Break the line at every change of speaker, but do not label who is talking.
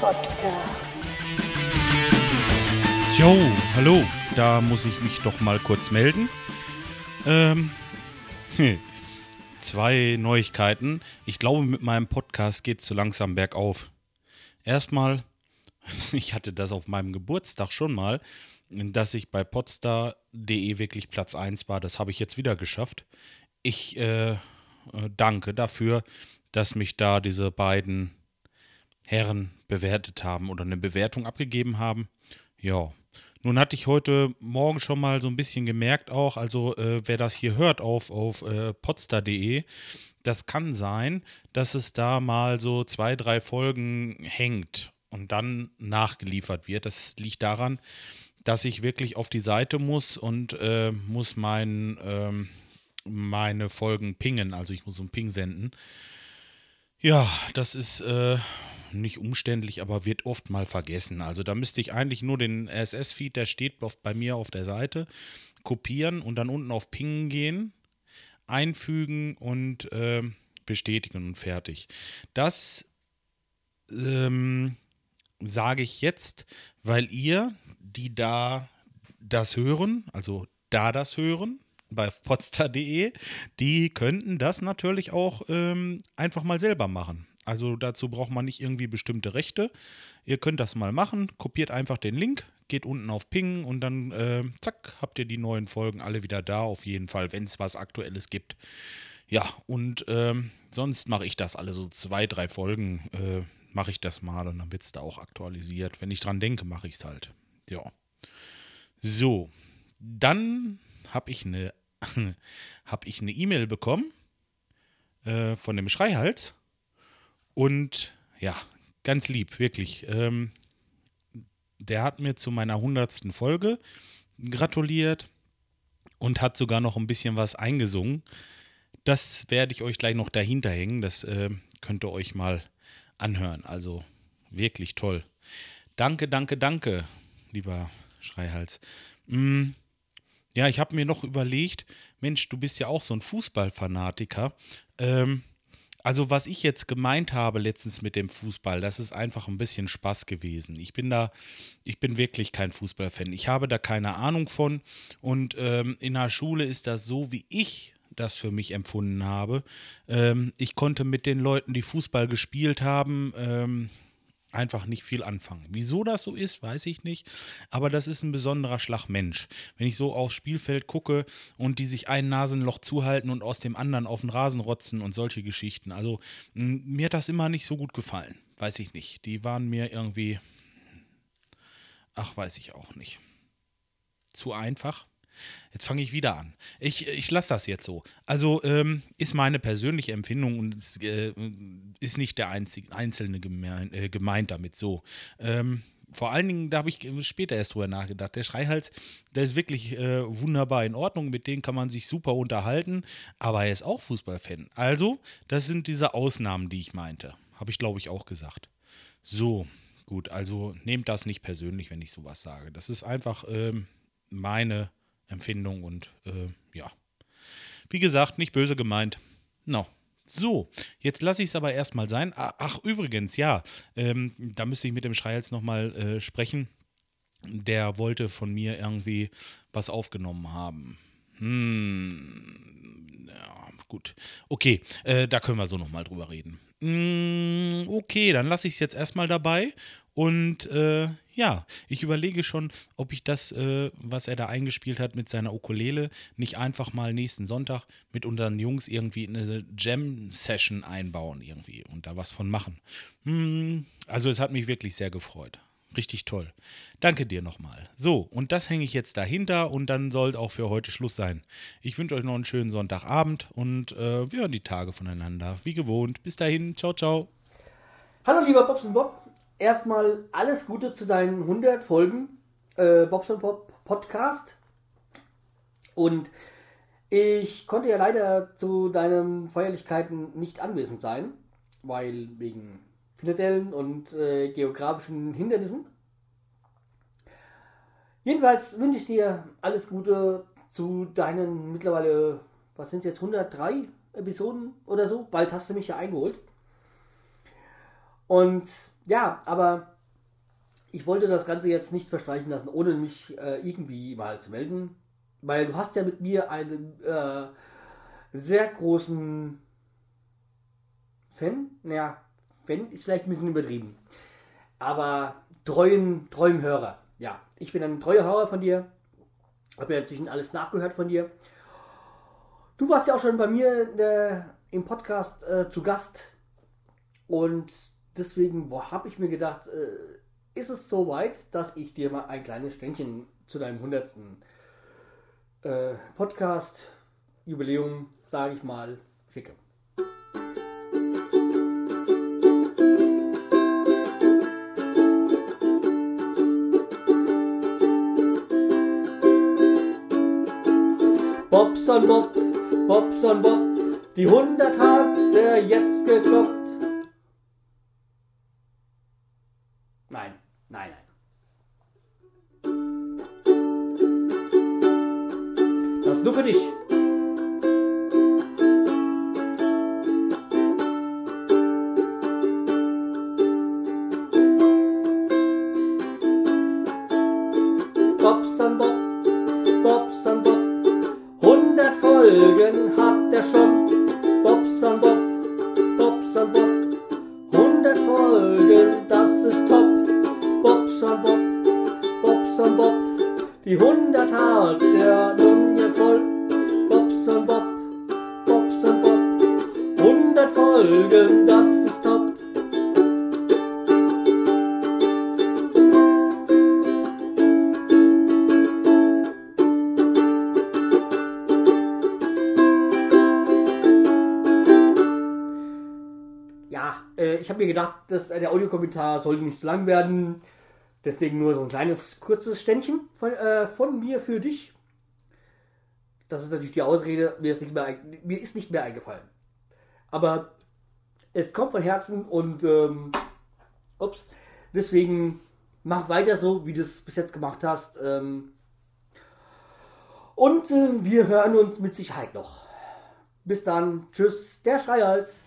Podcast.
Jo, hallo, da muss ich mich doch mal kurz melden. Ähm, zwei Neuigkeiten. Ich glaube, mit meinem Podcast geht es so langsam bergauf. Erstmal, ich hatte das auf meinem Geburtstag schon mal, dass ich bei podstar.de wirklich Platz 1 war. Das habe ich jetzt wieder geschafft. Ich äh, danke dafür, dass mich da diese beiden Herren bewertet haben oder eine Bewertung abgegeben haben. Ja. Nun hatte ich heute Morgen schon mal so ein bisschen gemerkt auch, also äh, wer das hier hört auf, auf äh, podstar.de, das kann sein, dass es da mal so zwei, drei Folgen hängt und dann nachgeliefert wird. Das liegt daran, dass ich wirklich auf die Seite muss und äh, muss mein, ähm, meine Folgen pingen. Also ich muss so einen Ping senden. Ja, das ist äh, nicht umständlich, aber wird oft mal vergessen. Also da müsste ich eigentlich nur den RSS-Feed, der steht bei mir auf der Seite, kopieren und dann unten auf Pingen gehen, einfügen und äh, bestätigen und fertig. Das ähm, sage ich jetzt, weil ihr, die da das hören, also da das hören, bei podstar.de, die könnten das natürlich auch ähm, einfach mal selber machen. Also dazu braucht man nicht irgendwie bestimmte Rechte. Ihr könnt das mal machen, kopiert einfach den Link, geht unten auf Ping und dann äh, zack, habt ihr die neuen Folgen alle wieder da, auf jeden Fall, wenn es was Aktuelles gibt. Ja, und ähm, sonst mache ich das alle so zwei, drei Folgen, äh, mache ich das mal und dann wird es da auch aktualisiert. Wenn ich dran denke, mache ich es halt. Ja. So, dann habe ich eine habe ich eine E-Mail bekommen äh, von dem Schreihals. Und ja, ganz lieb, wirklich. Ähm, der hat mir zu meiner hundertsten Folge gratuliert und hat sogar noch ein bisschen was eingesungen. Das werde ich euch gleich noch dahinter hängen. Das äh, könnt ihr euch mal anhören. Also wirklich toll. Danke, danke, danke, lieber Schreihals. Mm, ja, ich habe mir noch überlegt, Mensch, du bist ja auch so ein Fußballfanatiker. Ähm, also was ich jetzt gemeint habe letztens mit dem Fußball, das ist einfach ein bisschen Spaß gewesen. Ich bin da, ich bin wirklich kein Fußballfan. Ich habe da keine Ahnung von. Und ähm, in der Schule ist das so, wie ich das für mich empfunden habe. Ähm, ich konnte mit den Leuten, die Fußball gespielt haben, ähm, einfach nicht viel anfangen. Wieso das so ist, weiß ich nicht, aber das ist ein besonderer Schlag Mensch. Wenn ich so aufs Spielfeld gucke und die sich ein Nasenloch zuhalten und aus dem anderen auf den Rasen rotzen und solche Geschichten. Also mir hat das immer nicht so gut gefallen, weiß ich nicht. Die waren mir irgendwie, ach, weiß ich auch nicht. Zu einfach. Jetzt fange ich wieder an. Ich, ich lasse das jetzt so. Also ähm, ist meine persönliche Empfindung und es, äh, ist nicht der einzige, Einzelne gemein, äh, gemeint damit so. Ähm, vor allen Dingen, da habe ich später erst drüber nachgedacht. Der Schreihals, der ist wirklich äh, wunderbar in Ordnung, mit dem kann man sich super unterhalten, aber er ist auch Fußballfan. Also, das sind diese Ausnahmen, die ich meinte. Habe ich, glaube ich, auch gesagt. So, gut, also nehmt das nicht persönlich, wenn ich sowas sage. Das ist einfach ähm, meine Empfindung und äh, ja. Wie gesagt, nicht böse gemeint. No. So, jetzt lasse ich es aber erstmal sein. Ach, übrigens, ja, ähm, da müsste ich mit dem Schreihals nochmal äh, sprechen. Der wollte von mir irgendwie was aufgenommen haben. Hm, ja, gut. Okay, äh, da können wir so nochmal drüber reden. Mm, okay, dann lasse ich es jetzt erstmal dabei und äh, ja, ich überlege schon, ob ich das, äh, was er da eingespielt hat mit seiner Ukulele, nicht einfach mal nächsten Sonntag mit unseren Jungs irgendwie in eine Jam-Session einbauen irgendwie und da was von machen. Hm, also es hat mich wirklich sehr gefreut. Richtig toll. Danke dir nochmal. So, und das hänge ich jetzt dahinter und dann soll auch für heute Schluss sein. Ich wünsche euch noch einen schönen Sonntagabend und äh, wir hören die Tage voneinander. Wie gewohnt. Bis dahin. Ciao, ciao.
Hallo lieber Bobs und Bob erstmal alles Gute zu deinen 100 Folgen äh, Bobson Pop Podcast. Und ich konnte ja leider zu deinen Feierlichkeiten nicht anwesend sein, weil wegen finanziellen und äh, geografischen Hindernissen. Jedenfalls wünsche ich dir alles Gute zu deinen mittlerweile, was sind es jetzt, 103 Episoden oder so? Bald hast du mich ja eingeholt. Und ja, aber ich wollte das Ganze jetzt nicht verstreichen lassen, ohne mich äh, irgendwie mal zu melden. Weil du hast ja mit mir einen äh, sehr großen Fan. Naja, Fan ist vielleicht ein bisschen übertrieben. Aber treuen, treuen Hörer. Ja, ich bin ein treuer Hörer von dir. Habe ja inzwischen alles nachgehört von dir. Du warst ja auch schon bei mir äh, im Podcast äh, zu Gast. Und deswegen habe ich mir gedacht, äh, ist es soweit, dass ich dir mal ein kleines Ständchen zu deinem 100. Äh, Podcast, Jubiläum, sage ich mal, schicke. Bobson Bob, Bobson Bob, die 100 hat er jetzt gekloppt. Nein, nein, nein. Das ist nur für dich. 100 Folgen, das ist top. Bobson Bob, Bobson Bob, die 100 hat er nun jetzt voll. Bobson Bob, Bobson Bob, 100 Folgen, das Ja, äh, ich habe mir gedacht, dass äh, der Audiokommentar sollte nicht so lang werden. Deswegen nur so ein kleines, kurzes Ständchen von, äh, von mir für dich. Das ist natürlich die Ausrede, mir ist, nicht mehr, mir ist nicht mehr eingefallen. Aber es kommt von Herzen und ähm, ups, deswegen mach weiter so, wie du es bis jetzt gemacht hast. Ähm, und äh, wir hören uns mit Sicherheit noch. Bis dann, tschüss, der Schreihals.